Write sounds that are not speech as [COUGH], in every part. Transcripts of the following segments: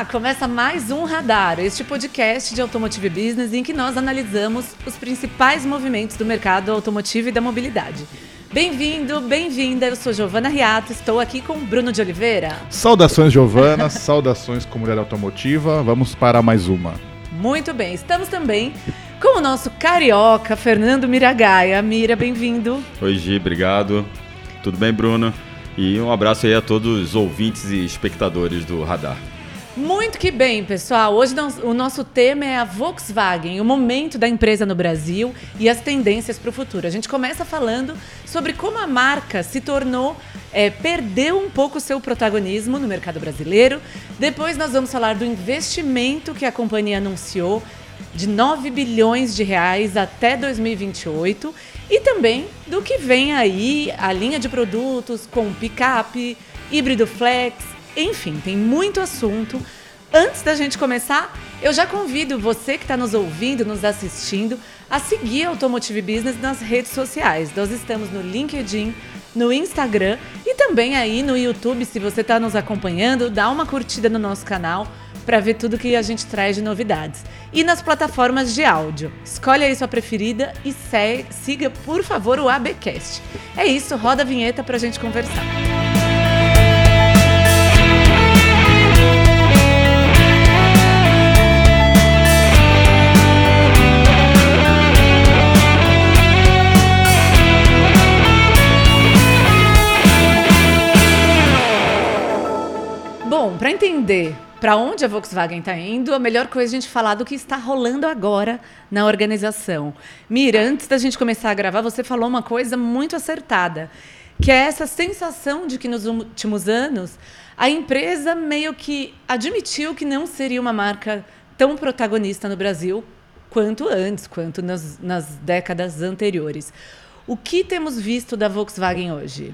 Olá, começa mais um Radar, este podcast de Automotive Business em que nós analisamos os principais movimentos do mercado automotivo e da mobilidade. Bem-vindo, bem-vinda. Eu sou Giovana Riato, estou aqui com Bruno de Oliveira. Saudações, Giovana, [LAUGHS] saudações comunidade automotiva. Vamos para mais uma. Muito bem, estamos também com o nosso carioca Fernando Miragaia. Mira, bem-vindo. Oi, Gi, obrigado. Tudo bem, Bruno? E um abraço aí a todos os ouvintes e espectadores do Radar. Muito que bem, pessoal. Hoje o nosso tema é a Volkswagen, o momento da empresa no Brasil e as tendências para o futuro. A gente começa falando sobre como a marca se tornou, é, perdeu um pouco o seu protagonismo no mercado brasileiro. Depois nós vamos falar do investimento que a companhia anunciou de 9 bilhões de reais até 2028 e também do que vem aí a linha de produtos com picape, híbrido flex, enfim, tem muito assunto. Antes da gente começar, eu já convido você que está nos ouvindo, nos assistindo, a seguir Automotive Business nas redes sociais. Nós estamos no LinkedIn, no Instagram e também aí no YouTube. Se você está nos acompanhando, dá uma curtida no nosso canal para ver tudo que a gente traz de novidades. E nas plataformas de áudio. Escolhe aí sua preferida e siga, por favor, o ABcast. É isso, roda a vinheta para a gente conversar. Para entender para onde a Volkswagen está indo, a melhor coisa é a gente falar do que está rolando agora na organização. Mira, antes da gente começar a gravar, você falou uma coisa muito acertada, que é essa sensação de que nos últimos anos a empresa meio que admitiu que não seria uma marca tão protagonista no Brasil quanto antes, quanto nas, nas décadas anteriores. O que temos visto da Volkswagen hoje?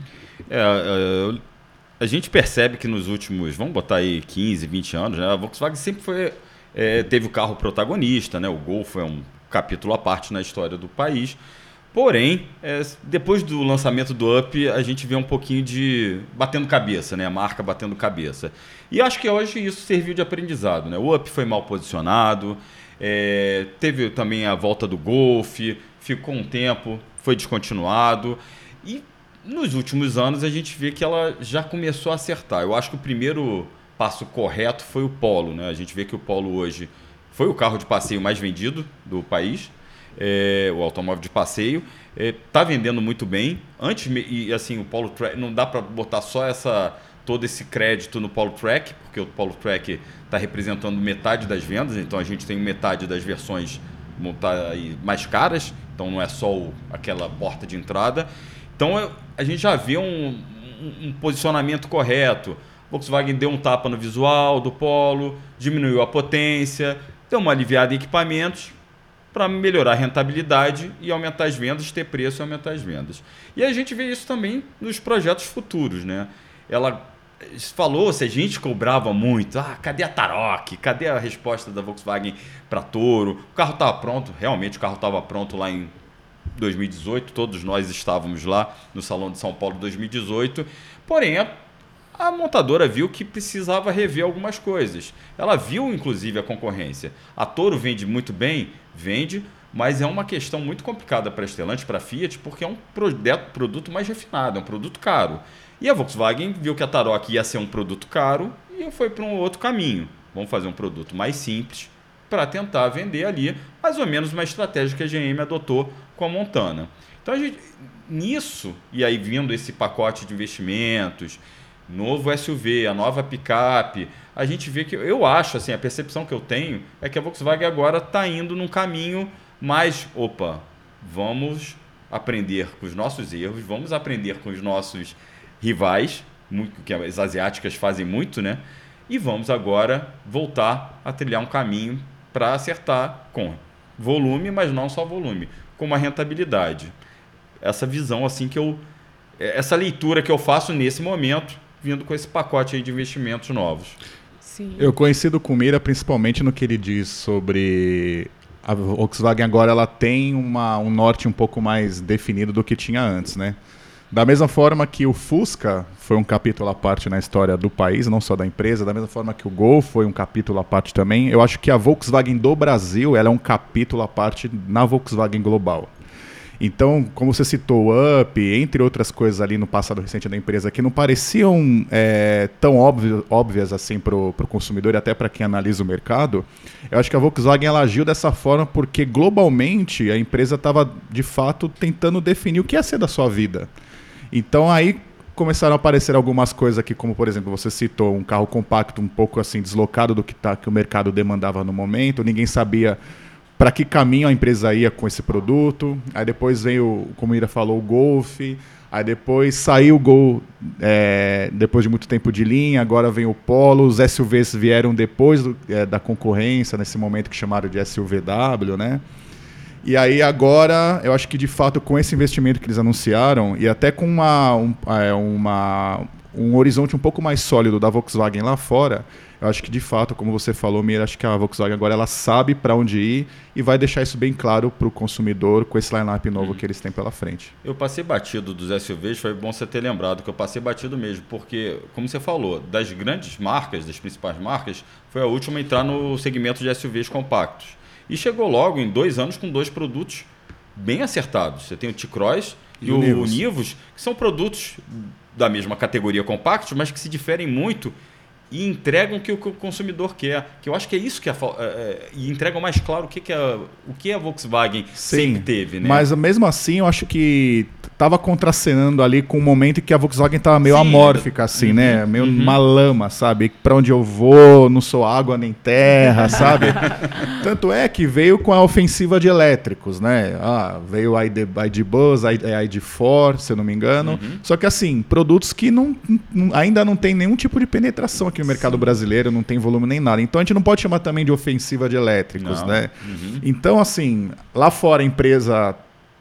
É, é a gente percebe que nos últimos, vamos botar aí 15, 20 anos, né, a Volkswagen sempre foi, é, teve o carro protagonista, né, o Golf é um capítulo à parte na história do país. Porém, é, depois do lançamento do Up, a gente vê um pouquinho de batendo cabeça, né? A marca batendo cabeça. E acho que hoje isso serviu de aprendizado, né? O Up foi mal posicionado, é, teve também a volta do Golf, ficou um tempo, foi descontinuado. E nos últimos anos a gente vê que ela já começou a acertar. Eu acho que o primeiro passo correto foi o Polo. Né? A gente vê que o Polo hoje foi o carro de passeio mais vendido do país, é, o automóvel de passeio. Está é, vendendo muito bem. Antes, e assim, o Polo Track, não dá para botar só essa todo esse crédito no Polo Track, porque o Polo Track está representando metade das vendas, então a gente tem metade das versões mais caras, então não é só o, aquela porta de entrada. Então a gente já vê um, um, um posicionamento correto. Volkswagen deu um tapa no visual do Polo, diminuiu a potência, deu uma aliviada em equipamentos para melhorar a rentabilidade e aumentar as vendas, ter preço e aumentar as vendas. E a gente vê isso também nos projetos futuros, né? Ela falou, se a gente cobrava muito, ah, cadê a Tarok? Cadê a resposta da Volkswagen para Toro? O carro estava pronto, realmente o carro estava pronto lá em 2018, todos nós estávamos lá no Salão de São Paulo 2018, porém a, a montadora viu que precisava rever algumas coisas. Ela viu inclusive a concorrência. A Toro vende muito bem, vende, mas é uma questão muito complicada para a Stellantis, para a Fiat, porque é um produto mais refinado, é um produto caro. E a Volkswagen viu que a Tarok ia ser um produto caro e foi para um outro caminho. Vamos fazer um produto mais simples para tentar vender ali, mais ou menos uma estratégia que a GM adotou com a Montana. Então a gente, nisso, e aí vindo esse pacote de investimentos, novo SUV, a nova picape, a gente vê que eu acho assim, a percepção que eu tenho é que a Volkswagen agora está indo num caminho mais, opa, vamos aprender com os nossos erros, vamos aprender com os nossos rivais, muito, que as asiáticas fazem muito, né? E vamos agora voltar a trilhar um caminho para acertar com volume, mas não só volume, com uma rentabilidade. Essa visão assim que eu é, essa leitura que eu faço nesse momento, vindo com esse pacote de investimentos novos. Sim. Eu coincido com o Mira principalmente no que ele diz sobre a Volkswagen agora ela tem uma, um norte um pouco mais definido do que tinha antes, né? Da mesma forma que o Fusca foi um capítulo à parte na história do país, não só da empresa, da mesma forma que o Gol foi um capítulo à parte também, eu acho que a Volkswagen do Brasil ela é um capítulo à parte na Volkswagen global. Então, como você citou, o Up, entre outras coisas ali no passado recente da empresa que não pareciam é, tão óbvio, óbvias assim para o consumidor e até para quem analisa o mercado, eu acho que a Volkswagen ela agiu dessa forma porque globalmente a empresa estava de fato tentando definir o que ia ser da sua vida. Então aí começaram a aparecer algumas coisas aqui, como por exemplo, você citou um carro compacto um pouco assim deslocado do que, tá, que o mercado demandava no momento, ninguém sabia para que caminho a empresa ia com esse produto. Aí depois veio, como a Ira falou, o Golf. Aí depois saiu o Gol é, depois de muito tempo de linha, agora vem o Polo. Os SUVs vieram depois do, é, da concorrência, nesse momento que chamaram de SUVW, né? E aí agora, eu acho que de fato com esse investimento que eles anunciaram e até com uma, um, é, uma, um horizonte um pouco mais sólido da Volkswagen lá fora, eu acho que de fato, como você falou, Mira, acho que a Volkswagen agora ela sabe para onde ir e vai deixar isso bem claro para o consumidor com esse line-up novo hum. que eles têm pela frente. Eu passei batido dos SUVs, foi bom você ter lembrado que eu passei batido mesmo, porque, como você falou, das grandes marcas, das principais marcas, foi a última a entrar no segmento de SUVs compactos. E chegou logo em dois anos com dois produtos bem acertados. Você tem o T-Cross e, e, o Nivus. Nivus, que são produtos da mesma categoria compactos, mas que se diferem muito e entregam o que o consumidor quer. Que eu acho que é isso que a, é, é, e entregam mais claro o que, que a, o que a Volkswagen Sim, sempre teve, né? Mas mesmo assim, eu acho que estava contracenando ali com o um momento em que a Volkswagen estava meio Sim, amórfica, assim, né? uhum, né? Meio uhum. uma lama, sabe? Para onde eu vou, não sou água nem terra, [LAUGHS] sabe? Tanto é que veio com a ofensiva de elétricos, né? Ah, veio o ID, ID Buzz, ID4, se eu não me engano. Uhum. Só que assim, produtos que não, não, ainda não tem nenhum tipo de penetração aqui no mercado Sim. brasileiro, não tem volume nem nada. Então a gente não pode chamar também de ofensiva de elétricos, não. né? Uhum. Então, assim, lá fora a empresa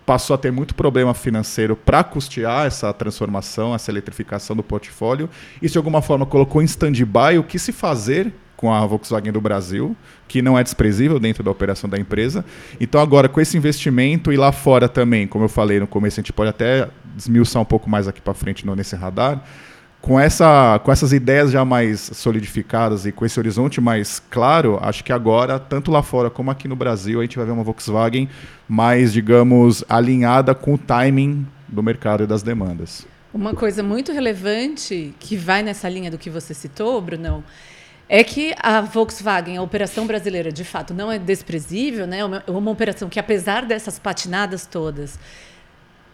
passou a ter muito problema financeiro para custear essa transformação, essa eletrificação do portfólio. Isso, de alguma forma, colocou em stand-by o que se fazer com a Volkswagen do Brasil, que não é desprezível dentro da operação da empresa. Então, agora, com esse investimento e lá fora também, como eu falei no começo, a gente pode até desmiuçar um pouco mais aqui para frente nesse radar com, essa, com essas ideias já mais solidificadas e com esse horizonte mais claro, acho que agora, tanto lá fora como aqui no Brasil, a gente vai ver uma Volkswagen mais, digamos, alinhada com o timing do mercado e das demandas. Uma coisa muito relevante que vai nessa linha do que você citou, Brunão, é que a Volkswagen, a operação brasileira, de fato, não é desprezível, né? É uma, uma operação que, apesar dessas patinadas todas,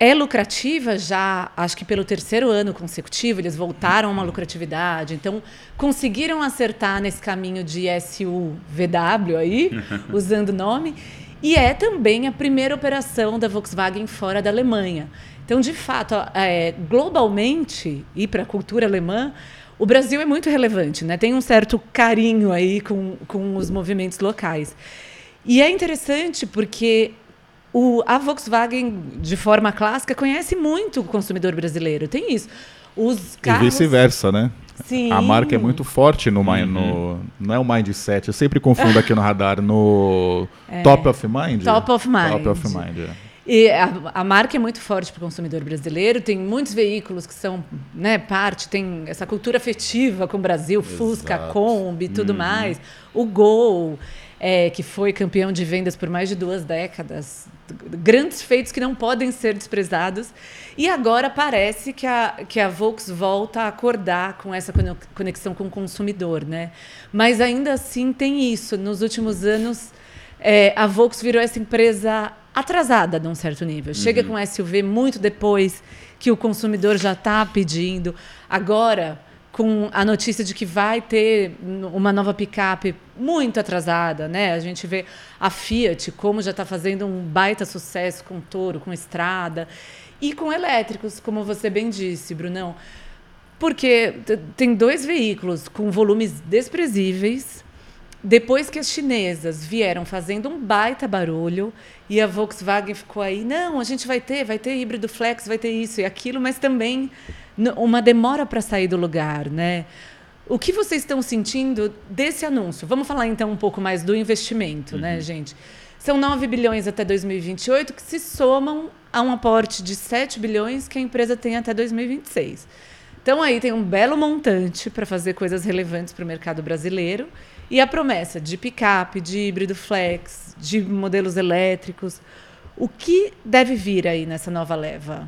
é lucrativa já, acho que pelo terceiro ano consecutivo, eles voltaram a uma lucratividade. Então, conseguiram acertar nesse caminho de SUVW aí, [LAUGHS] usando o nome. E é também a primeira operação da Volkswagen fora da Alemanha. Então, de fato, é, globalmente, e para a cultura alemã, o Brasil é muito relevante, né? tem um certo carinho aí com, com os movimentos locais. E é interessante porque o, a Volkswagen, de forma clássica, conhece muito o consumidor brasileiro. Tem isso. Os carros... E vice-versa, né? Sim. A marca é muito forte no, uhum. no. Não é o mindset, eu sempre confundo aqui no radar, no [LAUGHS] é. Top of Mind. Top of Mind. Top of Mind, é. E a, a, marca é muito forte para o consumidor brasileiro. Tem muitos veículos que são né, parte, tem essa cultura afetiva com o Brasil, Exato. Fusca, Kombi e tudo uhum. mais. O Gol é, que foi campeão de vendas por mais de duas décadas. Grandes feitos que não podem ser desprezados. E agora parece que a, que a Volks volta a acordar com essa conexão com o consumidor. Né? Mas ainda assim tem isso. Nos últimos anos, é, a Volks virou essa empresa atrasada de um certo nível. Chega uhum. com SUV muito depois que o consumidor já está pedindo. Agora com a notícia de que vai ter uma nova picape muito atrasada, né? A gente vê a Fiat como já está fazendo um baita sucesso com Toro, com Estrada e com elétricos, como você bem disse, Brunão, porque tem dois veículos com volumes desprezíveis. Depois que as chinesas vieram fazendo um baita barulho e a Volkswagen ficou aí, não, a gente vai ter, vai ter híbrido flex, vai ter isso e aquilo, mas também uma demora para sair do lugar, né? O que vocês estão sentindo desse anúncio? Vamos falar então um pouco mais do investimento, né, uhum. né, gente? São 9 bilhões até 2028 que se somam a um aporte de 7 bilhões que a empresa tem até 2026. Então aí tem um belo montante para fazer coisas relevantes para o mercado brasileiro e a promessa de picape, de híbrido flex, de modelos elétricos. O que deve vir aí nessa nova leva?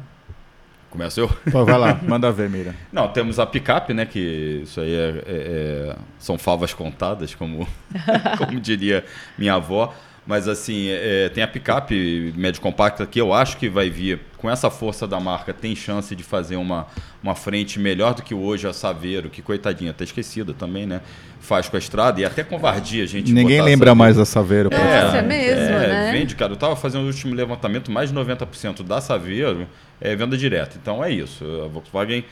Começa eu? Pô, vai lá, [LAUGHS] manda ver, Mira. Não, temos a picape, né? Que isso aí é, é, é, são favas contadas, como, [LAUGHS] como diria minha avó. Mas assim, é, tem a picape médio compacta que eu acho que vai vir com essa força da marca, tem chance de fazer uma, uma frente melhor do que hoje a Saveiro, que coitadinha, até esquecida também, né? Faz com a estrada e até covardia a gente. Ninguém lembra mais da Saveiro. É, é mesmo, é, né? Vende, cara. Eu tava fazendo o último levantamento, mais de 90% da Saveiro é venda direta. Então é isso. A Volkswagen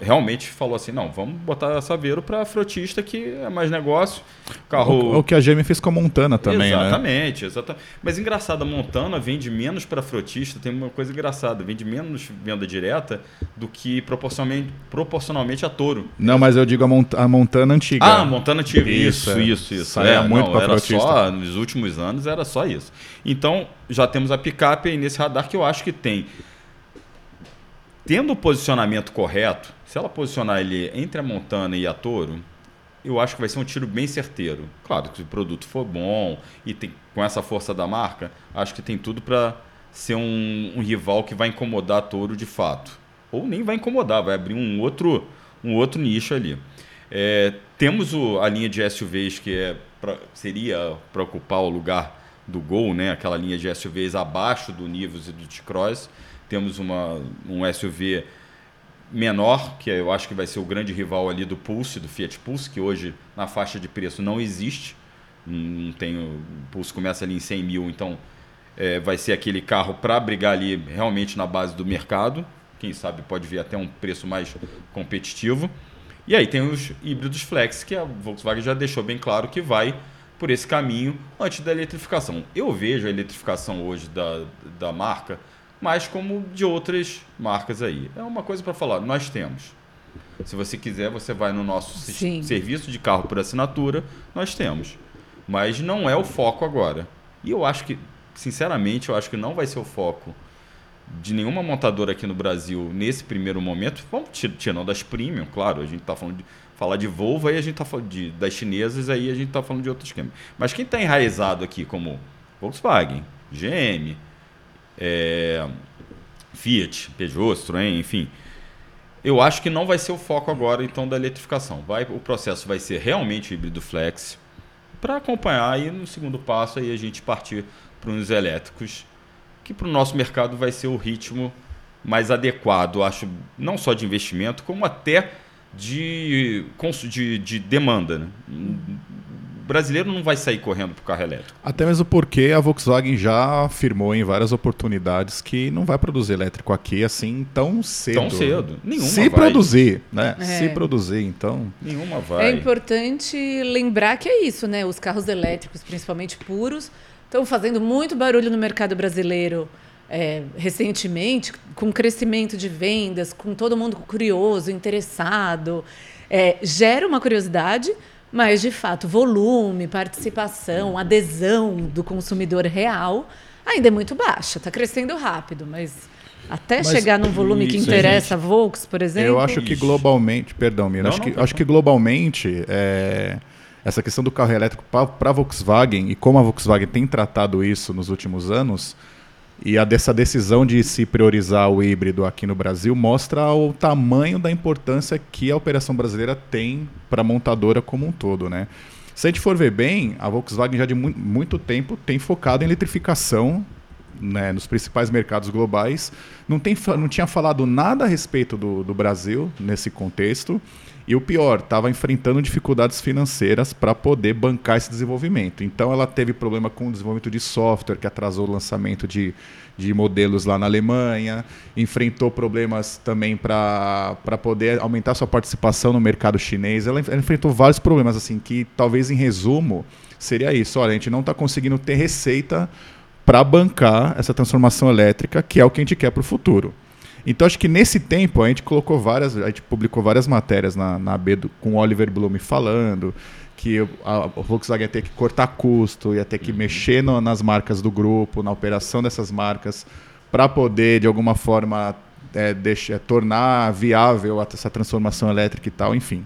realmente falou assim: não, vamos botar Saveiro para frotista que é mais negócio. Carro... O, o que a GM fez com a Montana também, exatamente, né? Exatamente. Mas engraçado, a Montana vende menos para frotista, tem uma coisa engraçada, vende menos venda direta do que proporcionalmente, proporcionalmente a Toro. Não, mas eu digo a, Mont a Montana antiga. Ah, a Montana antiga. Isso, isso, é. isso. isso. Saia é, muito para frotista. Só, nos últimos anos era só isso. Então, já temos a picape aí nesse radar que eu acho que tem tendo o posicionamento correto, se ela posicionar ele entre a Montana e a Toro, eu acho que vai ser um tiro bem certeiro. Claro que se o produto for bom e tem, com essa força da marca, acho que tem tudo para ser um, um, rival que vai incomodar a Toro de fato. Ou nem vai incomodar, vai abrir um outro, um outro nicho ali. É, temos o, a linha de SUVs que é pra, seria para ocupar o lugar do Gol, né? aquela linha de SUVs abaixo do Nivus e do T-Cross temos uma, um SUV menor, que eu acho que vai ser o grande rival ali do Pulse, do Fiat Pulse, que hoje na faixa de preço não existe. Não tem, o Pulse começa ali em 100 mil, então é, vai ser aquele carro para brigar ali realmente na base do mercado. Quem sabe pode vir até um preço mais competitivo. E aí tem os híbridos flex, que a Volkswagen já deixou bem claro que vai por esse caminho antes da eletrificação. Eu vejo a eletrificação hoje da, da marca mas como de outras marcas aí. É uma coisa para falar, nós temos. Se você quiser, você vai no nosso Sim. serviço de carro por assinatura, nós temos. Mas não é o foco agora. E eu acho que, sinceramente, eu acho que não vai ser o foco de nenhuma montadora aqui no Brasil nesse primeiro momento. Vamos tirando das premium, claro, a gente está falando de falar de Volvo, aí a gente está falando de, das chinesas, aí a gente está falando de outros esquema. Mas quem está enraizado aqui como Volkswagen, GM, é, Fiat, Peugeot, Citroën, enfim. Eu acho que não vai ser o foco agora então da eletrificação. Vai, o processo vai ser realmente híbrido flex para acompanhar aí no segundo passo aí a gente partir para uns elétricos que para o nosso mercado vai ser o ritmo mais adequado, acho, não só de investimento, como até de, de, de demanda. Né? brasileiro não vai sair correndo para o carro elétrico. Até mesmo porque a Volkswagen já afirmou em várias oportunidades que não vai produzir elétrico aqui assim tão cedo. Tão cedo. Nenhuma Se vai. produzir, né? É. Se produzir, então. Nenhuma vai. É importante lembrar que é isso, né? Os carros elétricos, principalmente puros, estão fazendo muito barulho no mercado brasileiro. É, recentemente, com crescimento de vendas, com todo mundo curioso, interessado, é, gera uma curiosidade, mas, de fato, volume, participação, adesão do consumidor real ainda é muito baixa. Está crescendo rápido, mas até mas, chegar num volume que interessa a Volks, por exemplo. Eu acho que globalmente, perdão, Mira, acho, que, acho que globalmente é, essa questão do carro elétrico para a Volkswagen e como a Volkswagen tem tratado isso nos últimos anos e a dessa decisão de se priorizar o híbrido aqui no Brasil mostra o tamanho da importância que a operação brasileira tem para a montadora como um todo, né? Se a gente for ver bem, a Volkswagen já de mu muito tempo tem focado em eletrificação né, nos principais mercados globais. Não, tem, não tinha falado nada a respeito do, do Brasil nesse contexto. E o pior, estava enfrentando dificuldades financeiras para poder bancar esse desenvolvimento. Então ela teve problema com o desenvolvimento de software, que atrasou o lançamento de, de modelos lá na Alemanha, enfrentou problemas também para poder aumentar sua participação no mercado chinês. Ela, ela enfrentou vários problemas, assim, que talvez em resumo seria isso. Olha, a gente não está conseguindo ter receita para bancar essa transformação elétrica, que é o que a gente quer para o futuro. Então acho que nesse tempo a gente colocou várias, a gente publicou várias matérias na, na AB do, com o Oliver Blume falando que a, a Volkswagen ia ter que cortar custo, ia ter que uhum. mexer no, nas marcas do grupo, na operação dessas marcas, para poder, de alguma forma, é, deixar, é, tornar viável essa transformação elétrica e tal, enfim.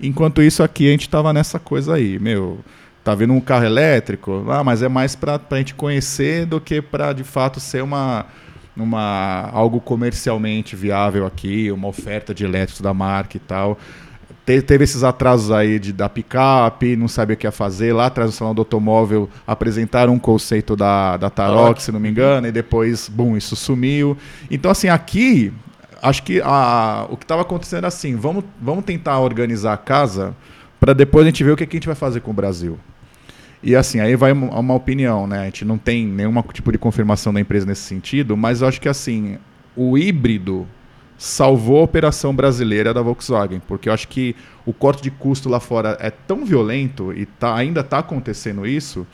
Enquanto isso, aqui a gente estava nessa coisa aí, meu. Tá vendo um carro elétrico? Ah, mas é mais para a gente conhecer do que para de fato ser uma, uma algo comercialmente viável aqui, uma oferta de elétricos da marca e tal. Te, teve esses atrasos aí de, da picape, não sabia o que ia fazer. Lá atrás do salão do automóvel apresentaram um conceito da, da Tarok, se não me engano, e depois, bum, isso sumiu. Então, assim, aqui, acho que a, o que estava acontecendo era assim: vamos, vamos tentar organizar a casa para depois a gente ver o que, que a gente vai fazer com o Brasil. E assim, aí vai uma, opinião, né? A gente não tem nenhum tipo de confirmação da empresa nesse sentido, mas eu acho que assim, o híbrido salvou a operação brasileira da Volkswagen, porque eu acho que o corte de custo lá fora é tão violento e tá, ainda está acontecendo isso,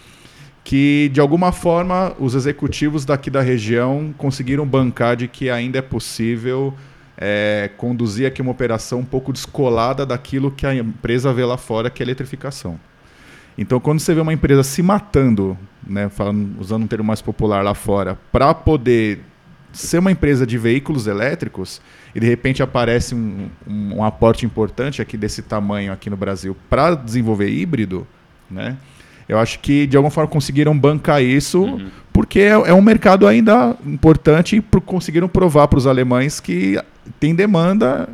que de alguma forma os executivos daqui da região conseguiram bancar de que ainda é possível é, conduzir aqui uma operação um pouco descolada daquilo que a empresa vê lá fora, que é a eletrificação. Então, quando você vê uma empresa se matando, né, falando, usando um termo mais popular lá fora, para poder ser uma empresa de veículos elétricos e de repente aparece um, um, um aporte importante aqui desse tamanho aqui no Brasil para desenvolver híbrido, né? Eu acho que de alguma forma conseguiram bancar isso uhum. porque é, é, um mercado ainda importante e pro, conseguiram provar para os alemães que tem demanda,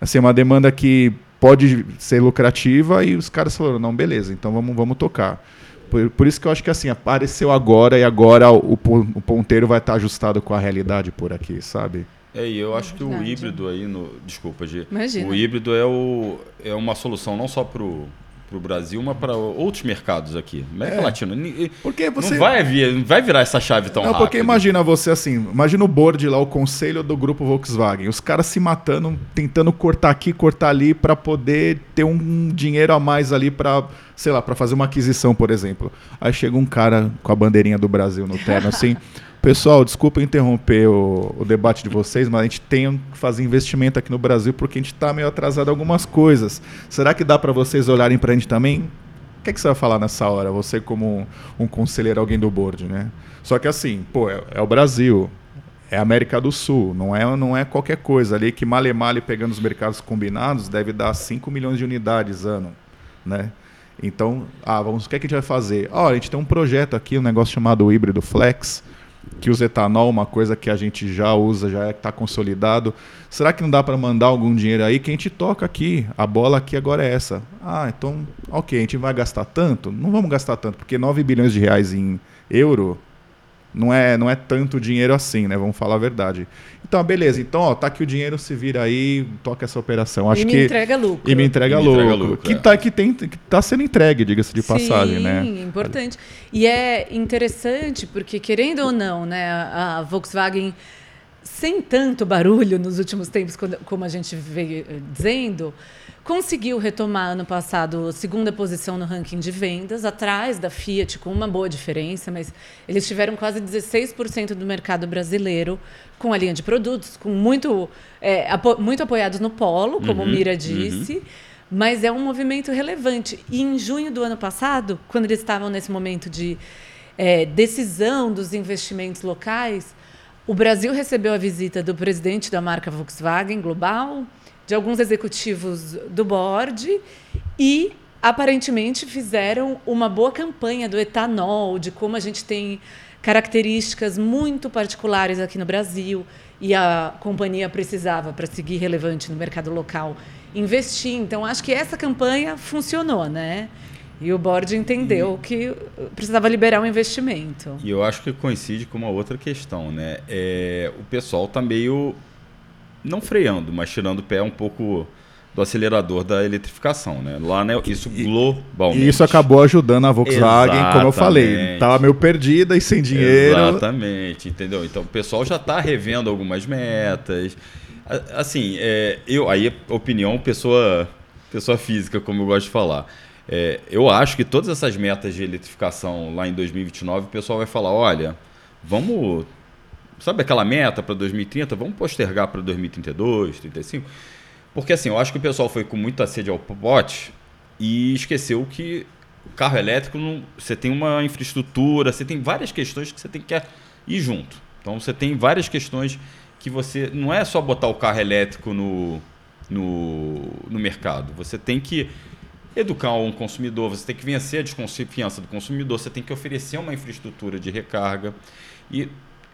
assim, uma demanda que pode ser lucrativa e os caras falaram, não, beleza, então vamos, vamos tocar. Por, por, isso que eu acho que assim, apareceu agora e agora o, o ponteiro vai estar ajustado com a realidade por aqui, sabe? É, e eu acho é que o híbrido aí, no, desculpa, G, o híbrido é, o, é uma solução não só para o para o Brasil, mas para outros mercados aqui. América é. Latina. Porque você... Não vai, vir, vai virar essa chave tão não, rápido. Porque imagina você assim, imagina o board lá, o conselho do grupo Volkswagen, os caras se matando, tentando cortar aqui, cortar ali para poder ter um dinheiro a mais ali para, sei lá, para fazer uma aquisição, por exemplo. Aí chega um cara com a bandeirinha do Brasil no terno assim, [LAUGHS] Pessoal, desculpa interromper o, o, debate de vocês, mas a gente tem que fazer investimento aqui no Brasil porque a gente está meio atrasado em algumas coisas. Será que dá para vocês olharem para a gente também? O que, é que você vai falar nessa hora? Você como um, um conselheiro, alguém do board, né? Só que assim, pô, é, é, o Brasil, é a América do Sul, não é, não é qualquer coisa. Ali que male male pegando os mercados combinados deve dar 5 milhões de unidades ano, né? Então, ah, vamos, o que, é que a gente vai fazer? Olha, a gente tem um projeto aqui, um negócio chamado híbrido flex, que usa etanol, uma coisa que a gente já usa, já está consolidado. Será que não dá para mandar algum dinheiro aí que a gente toca aqui? A bola aqui agora é essa. Ah, então, ok, a gente vai gastar tanto? Não vamos gastar tanto, porque 9 bilhões de reais em euro não é, não é tanto dinheiro assim, né? Vamos falar a verdade. Então, beleza. Então, ó, tá aqui o dinheiro, se vira aí, toca essa operação. Acho e me que entrega lucro. E me entrega, e me lucro, entrega lucro. Que, é. tá, que, tem, que tá sendo entregue, diga-se de passagem, né? Sim, importante. E é interessante porque, querendo ou não, né, a Volkswagen sem tanto barulho nos últimos tempos, como a gente veio eh, dizendo, Conseguiu retomar ano passado a segunda posição no ranking de vendas, atrás da Fiat, com uma boa diferença, mas eles tiveram quase 16% do mercado brasileiro com a linha de produtos, com muito, é, apo muito apoiados no polo, como uhum, Mira disse. Uhum. Mas é um movimento relevante. E em junho do ano passado, quando eles estavam nesse momento de é, decisão dos investimentos locais, o Brasil recebeu a visita do presidente da marca Volkswagen Global, de alguns executivos do board e aparentemente fizeram uma boa campanha do etanol, de como a gente tem características muito particulares aqui no Brasil e a companhia precisava para seguir relevante no mercado local investir. Então acho que essa campanha funcionou, né? E o board entendeu e... que precisava liberar um investimento. E eu acho que coincide com uma outra questão, né? É, o pessoal está meio não freando, mas tirando o pé um pouco do acelerador da eletrificação, né? Lá, né, isso globalmente. E isso acabou ajudando a Volkswagen, Exatamente. como eu falei, tava meio perdida e sem dinheiro. Exatamente, entendeu? Então o pessoal já está revendo algumas metas. Assim, é, eu aí opinião pessoa pessoa física, como eu gosto de falar. É, eu acho que todas essas metas de eletrificação lá em 2029, o pessoal vai falar, olha, vamos Sabe aquela meta para 2030? Vamos postergar para 2032, 2035? Porque assim, eu acho que o pessoal foi com muita sede ao pote e esqueceu que carro elétrico, não, você tem uma infraestrutura, você tem várias questões que você tem que ir junto. Então você tem várias questões que você. Não é só botar o carro elétrico no, no, no mercado. Você tem que educar um consumidor, você tem que vencer a desconfiança do consumidor, você tem que oferecer uma infraestrutura de recarga. E,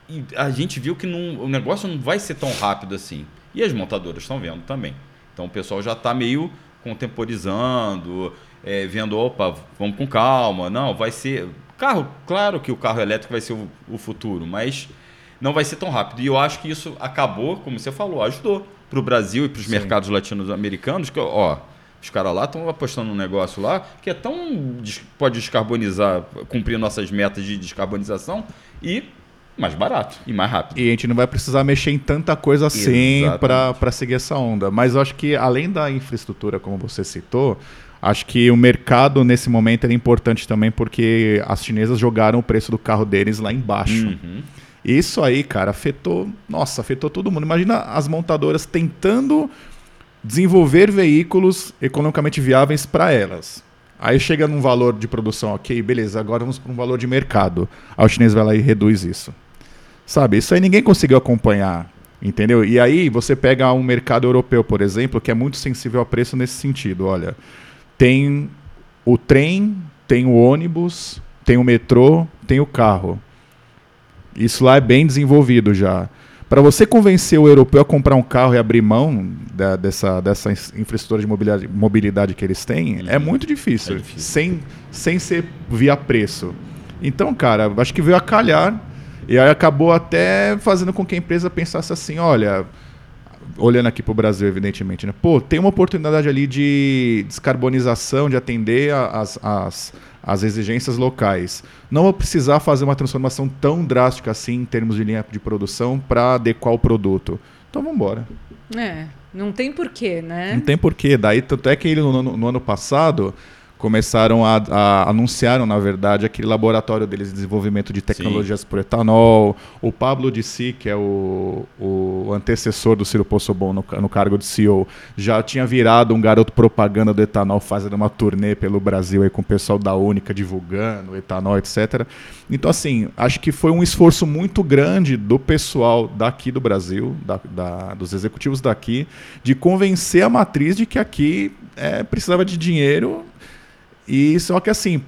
e a gente viu que não, o negócio não vai ser tão rápido assim. E as montadoras estão vendo também. Então o pessoal já está meio contemporizando, é, vendo, opa, vamos com calma. Não, vai ser. Carro, claro que o carro elétrico vai ser o, o futuro, mas não vai ser tão rápido. E eu acho que isso acabou, como você falou, ajudou para o Brasil e para os mercados latino-americanos, que, ó, os caras lá estão apostando num negócio lá que é tão. pode descarbonizar, cumprir nossas metas de descarbonização e mais barato e mais rápido. E a gente não vai precisar mexer em tanta coisa assim para seguir essa onda. Mas eu acho que além da infraestrutura, como você citou, acho que o mercado nesse momento era importante também porque as chinesas jogaram o preço do carro deles lá embaixo. Uhum. Isso aí, cara, afetou, nossa, afetou todo mundo. Imagina as montadoras tentando desenvolver veículos economicamente viáveis para elas. Aí chega num valor de produção, ok, beleza, agora vamos para um valor de mercado. Aí o chinês vai lá e reduz isso. Sabe, isso aí ninguém conseguiu acompanhar, entendeu? E aí você pega um mercado europeu, por exemplo, que é muito sensível a preço nesse sentido. Olha, tem o trem, tem o ônibus, tem o metrô, tem o carro. Isso lá é bem desenvolvido já. Para você convencer o europeu a comprar um carro e abrir mão da, dessa, dessa infraestrutura de mobilidade, mobilidade que eles têm, uhum. é muito difícil, é difícil, Sem, sem ser via preço. Então, cara, acho que veio a calhar e aí acabou até fazendo com que a empresa pensasse assim: olha, olhando aqui para o Brasil, evidentemente, né? Pô, tem uma oportunidade ali de descarbonização, de atender as, as, as exigências locais. Não vou precisar fazer uma transformação tão drástica assim em termos de linha de produção para adequar o produto. Então vamos embora. É, não tem porquê, né? Não tem porquê. Daí, tanto é que ele no, no, no ano passado começaram a, a, anunciaram na verdade aquele laboratório deles de desenvolvimento de tecnologias para etanol. O Pablo Dissi, que é o, o antecessor do Ciro Poçobon no, no cargo de CEO, já tinha virado um garoto propaganda do etanol, fazendo uma turnê pelo Brasil aí com o pessoal da Única divulgando etanol, etc. Então assim, acho que foi um esforço muito grande do pessoal daqui do Brasil, da, da, dos executivos daqui, de convencer a matriz de que aqui é, precisava de dinheiro e só que assim,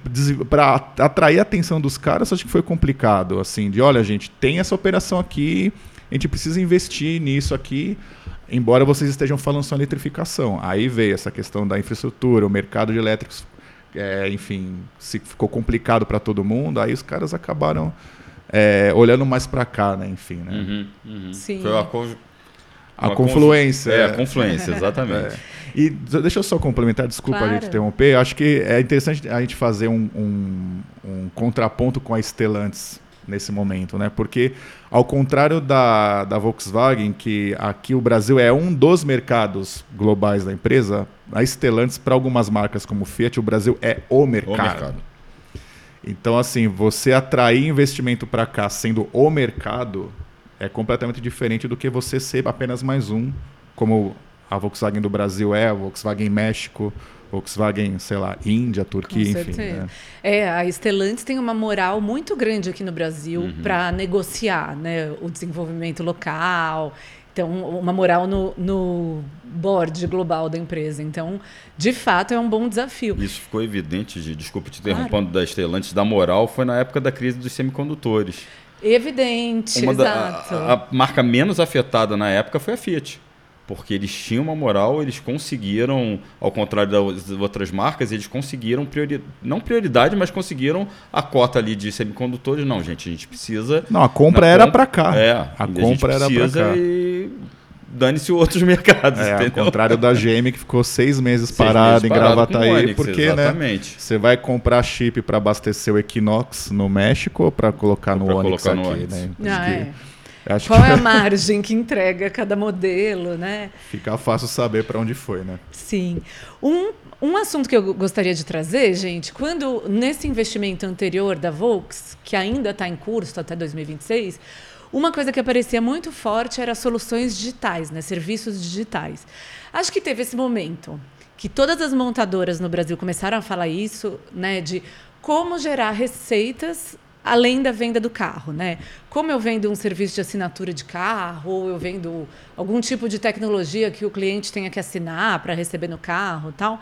para atrair a atenção dos caras, acho que foi complicado, assim, de olha, gente, tem essa operação aqui, a gente precisa investir nisso aqui, embora vocês estejam falando só eletrificação. Aí veio essa questão da infraestrutura, o mercado de elétricos, é, enfim, se ficou complicado para todo mundo, aí os caras acabaram é, olhando mais para cá, né, enfim, né? Uhum, uhum. Sim. Foi uma a confluência. É, a confluência, exatamente. É. E deixa eu só complementar, desculpa claro. a gente interromper. Acho que é interessante a gente fazer um, um, um contraponto com a Stellantis nesse momento, né? Porque ao contrário da, da Volkswagen, que aqui o Brasil é um dos mercados globais da empresa, a Stellantis para algumas marcas como Fiat, o Brasil é o mercado. O mercado. Então assim, você atrair investimento para cá sendo o mercado é completamente diferente do que você ser apenas mais um, como a Volkswagen do Brasil é, a Volkswagen México, Volkswagen, sei lá, Índia, Turquia, enfim. Né? É, a Stellantis tem uma moral muito grande aqui no Brasil uhum. para negociar né, o desenvolvimento local. Então, uma moral no, no board global da empresa. Então, de fato, é um bom desafio. Isso ficou evidente, de, desculpa te interrompendo, claro. da Stellantis, da moral, foi na época da crise dos semicondutores. Evidente, uma exato. Da, a, a, marca menos afetada na época foi a Fiat. Porque eles tinham uma moral, eles conseguiram, ao contrário das outras marcas, eles conseguiram, priori, não prioridade, mas conseguiram a cota ali de semicondutores. Não, gente, a gente precisa. Não, a compra era para cá. É, a compra a era para cá. E dane-se outros [LAUGHS] mercados. É, entendeu? ao contrário da GM que ficou seis meses seis parado meses em Gravataí, Onix, porque né, você vai comprar chip para abastecer o Equinox no México ou para colocar no Onix colocar aqui, no Onix. né? Ah, é. Acho Qual que... é a [LAUGHS] margem que entrega cada modelo, né? Fica fácil saber para onde foi, né? Sim. Um, um assunto que eu gostaria de trazer, gente, quando nesse investimento anterior da Volks, que ainda está em curso até 2026, uma coisa que aparecia muito forte era soluções digitais, né? serviços digitais. Acho que teve esse momento que todas as montadoras no Brasil começaram a falar isso, né, de como gerar receitas além da venda do carro, né? Como eu vendo um serviço de assinatura de carro, ou eu vendo algum tipo de tecnologia que o cliente tenha que assinar para receber no carro, tal.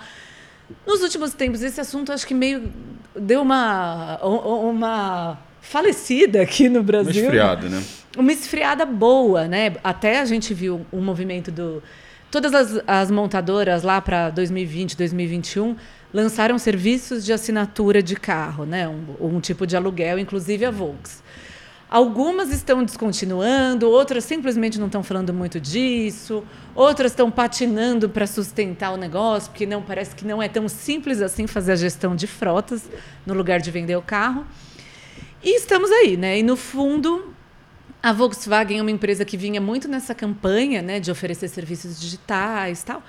Nos últimos tempos esse assunto acho que meio deu uma uma falecida aqui no Brasil. Uma esfriada, né? Uma esfriada boa, né? Até a gente viu um movimento do todas as, as montadoras lá para 2020, 2021 lançaram serviços de assinatura de carro, né? Um, um tipo de aluguel, inclusive a Volks. Algumas estão descontinuando, outras simplesmente não estão falando muito disso, outras estão patinando para sustentar o negócio, porque não parece que não é tão simples assim fazer a gestão de frotas no lugar de vender o carro. E estamos aí, né? E no fundo, a Volkswagen é uma empresa que vinha muito nessa campanha, né, de oferecer serviços digitais, tal.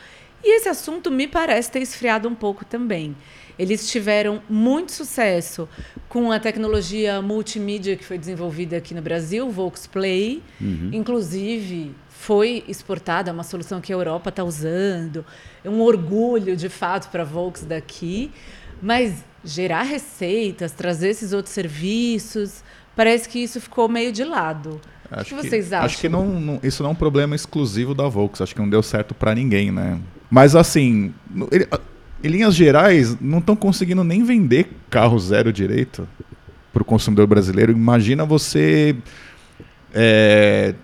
E esse assunto me parece ter esfriado um pouco também. Eles tiveram muito sucesso com a tecnologia multimídia que foi desenvolvida aqui no Brasil, Volksplay. Uhum. Inclusive, foi exportada, é uma solução que a Europa está usando. É um orgulho, de fato, para a Volks daqui. Mas gerar receitas, trazer esses outros serviços, parece que isso ficou meio de lado. Acho o que vocês acham? Acho que não, não, isso não é um problema exclusivo da Volks. Acho que não deu certo para ninguém, né? Mas assim, ele, em linhas gerais, não estão conseguindo nem vender carro zero direito para o consumidor brasileiro. Imagina você é,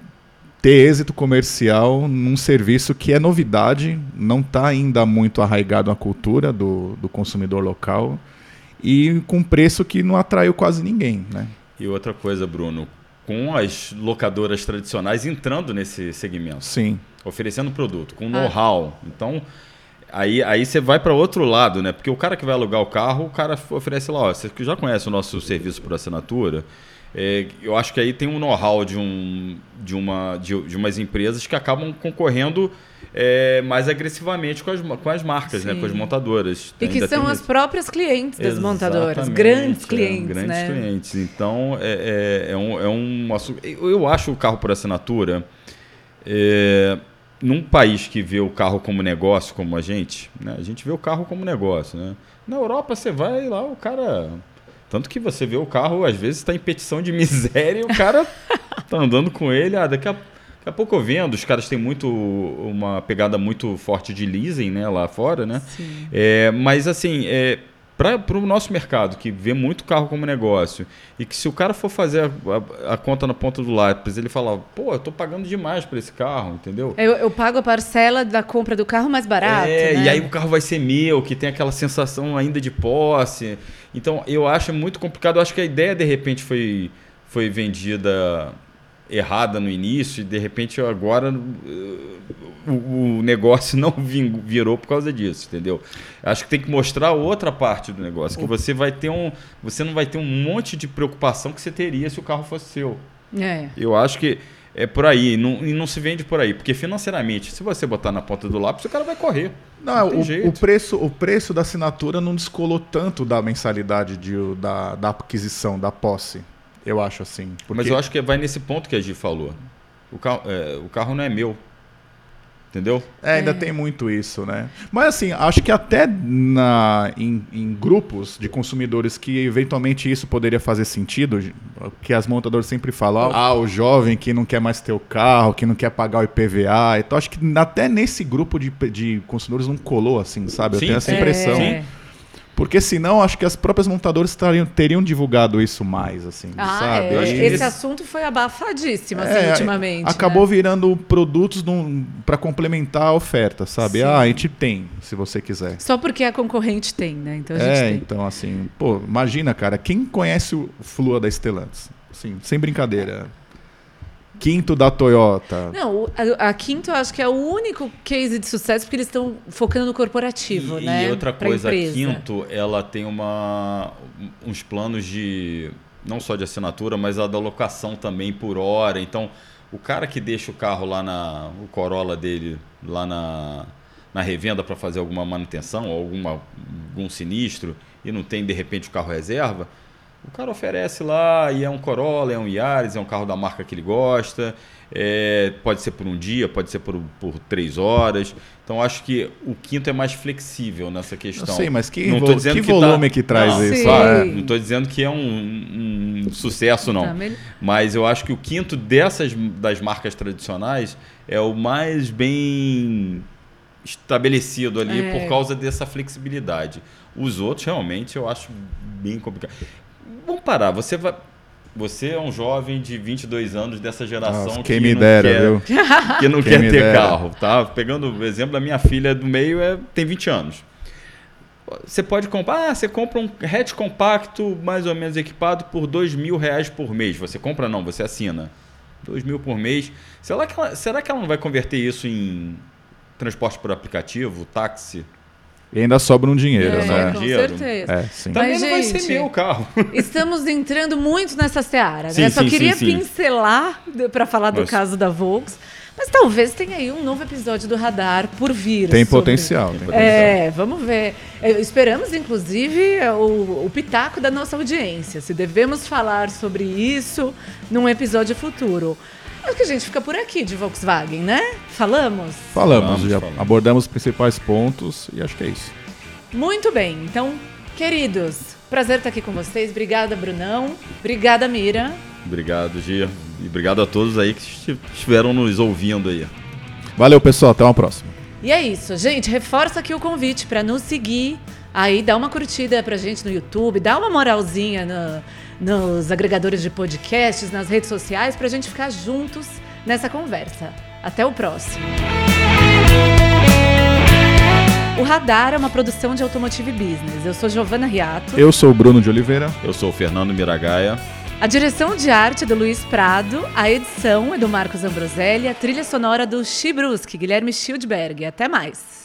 ter êxito comercial num serviço que é novidade, não está ainda muito arraigado na cultura do, do consumidor local e com preço que não atraiu quase ninguém. Né? E outra coisa, Bruno, com as locadoras tradicionais entrando nesse segmento. Sim. Oferecendo produto, com ah. know-how. Então, aí, aí você vai para outro lado, né? Porque o cara que vai alugar o carro, o cara oferece lá, ó, você já conhece o nosso serviço por assinatura, é, eu acho que aí tem um know-how de, um, de, uma, de, de umas empresas que acabam concorrendo é, mais agressivamente com as, com as marcas, né, com as montadoras. E que são as próprias clientes das Exatamente, montadoras, grandes é, clientes. Grandes né? clientes. Então, é, é, é, um, é um assunto. Eu acho o carro por assinatura. É, num país que vê o carro como negócio, como a gente, né, a gente vê o carro como negócio. Né? Na Europa, você vai lá, o cara tanto que você vê o carro, às vezes, está em petição de [LAUGHS] miséria e o cara tá andando com ele. Ah, daqui a, daqui a pouco eu vendo, os caras têm muito uma pegada muito forte de leasing né, lá fora, né? É, mas assim, é, para o nosso mercado, que vê muito carro como negócio, e que se o cara for fazer a, a, a conta na ponta do lápis, ele fala, pô, eu tô pagando demais por esse carro, entendeu? Eu, eu, pago a parcela da compra do carro mais barato. É, né? e aí o carro vai ser meu, que tem aquela sensação ainda de posse. Então eu acho muito complicado. Eu acho que a ideia, de repente, foi, foi vendida errada no início e de repente agora o, o, negócio [LAUGHS] não virou por causa disso, entendeu? Acho que tem que mostrar outra parte do negócio, que você vai ter um, você não vai ter um monte de preocupação que você teria se o carro fosse seu. É. Eu acho que é por aí, não, e não se vende por aí, porque financeiramente, se você botar na ponta do lápis, o cara vai correr. Não, não o, o, preço, o preço da assinatura não descolou tanto da mensalidade de, da, da aquisição, da posse. Eu acho assim. Porque... Mas eu acho que vai nesse ponto que a Gi falou. O carro, é, o carro não é meu. Entendeu? É, ainda é. tem muito isso, né? Mas assim, acho que até na, em, em, grupos de consumidores que eventualmente isso poderia fazer sentido, que as montadoras sempre falam, ah, o jovem que não quer mais ter o carro, que não quer pagar o IPVA. Então acho que até nesse grupo de, de consumidores não colou, assim, sabe? Eu Sim, tenho essa impressão. É. Porque senão acho que as próprias montadoras teriam, teriam divulgado isso mais, assim, ah, sabe? É. Esse, esse assunto foi abafadíssimo, assim, é, ultimamente. Acabou né? virando produtos para complementar a oferta, sabe? Sim. Ah, a gente tem, se você quiser. Só porque a concorrente tem, né? Então a gente é, tem. então assim, pô, imagina, cara, quem conhece o Flua da Stellantis? Assim, sem brincadeira. Quinto da Toyota. Não, a, a, Quinto eu acho que é o único case de sucesso porque eles estão focando no corporativo, e, né? E outra coisa, a Quinto, ela tem uma, uns planos de não só de assinatura, mas a da locação também por hora. Então, o cara que deixa o carro lá na o Corolla dele lá na, na revenda para fazer alguma manutenção ou alguma, algum sinistro e não tem de repente o carro reserva, O cara oferece lá e é um Corolla, é um Yaris, é um carro da marca que ele gosta. É, pode ser por um dia, pode ser por, por três horas. Então acho que o quinto é mais flexível nessa questão. Eu sei, mas que, não vo que, que volume tá... que traz não, isso? Claro, não estou dizendo que é um, um sucesso, não. Tá, mas eu acho que o quinto dessas das marcas tradicionais é o mais bem estabelecido ali é. por causa dessa flexibilidade. Os outros realmente eu acho bem complicado. Vamos parar, você vai você é um jovem de 22 anos dessa geração Nossa, que, me não dera, quer, viu? [LAUGHS] que não quem quer ter dera. carro, tá? Pegando o exemplo da minha filha do meio, é, tem 20 anos. Você pode comprar, ah, você compra um hatch compacto mais ou menos equipado por dois mil reais por mês. Você compra não, você assina. Dois mil por mês. Será que ela, será que ela não vai converter isso em transporte por aplicativo, táxi? E ainda sobra um dinheiro, é, né? Com certeza. É, sim. Também Mas, não vai ser gente, meu carro. [LAUGHS] Estamos entrando muito nessa seara, Sim, né? Só sim, queria sim, sim. pincelar para falar do Mas- caso da Volks. Mas talvez tenha aí um novo episódio do Radar por vir. Tem sobre- potencial. Tem potencial. É, vamos ver. É, Esperamos, inclusive, é, o, o pitaco da nossa audiência. Se devemos falar sobre isso num episódio futuro. Acho que a gente fica por aqui de Volkswagen, né? Falamos? Falamos, Falamos, já falamos. abordamos os principais pontos e acho que é isso. Muito bem. Então, queridos, prazer estar aqui com vocês. Obrigada, Brunão. Obrigada, Mira. Obrigado, Gia. E obrigado a todos aí que esti- estiveram nos ouvindo aí. Valeu, pessoal. Até uma próxima. E é isso, gente. Reforça aqui o convite para nos seguir. Aí dá uma curtida pra gente no YouTube, dá uma moralzinha no- nos agregadores de podcasts, nas redes sociais, pra gente ficar juntos nessa conversa. Até o próximo. O Radar é uma produção de Automotive Business. Eu sou Giovana Riato. Eu sou o Bruno de Oliveira. Eu sou o Fernando Miragaia. A direção de arte é do Luiz Prado, a edição é do Marcos Ambroselli, a trilha sonora do Chibruski, Guilherme Schildberg. Até mais.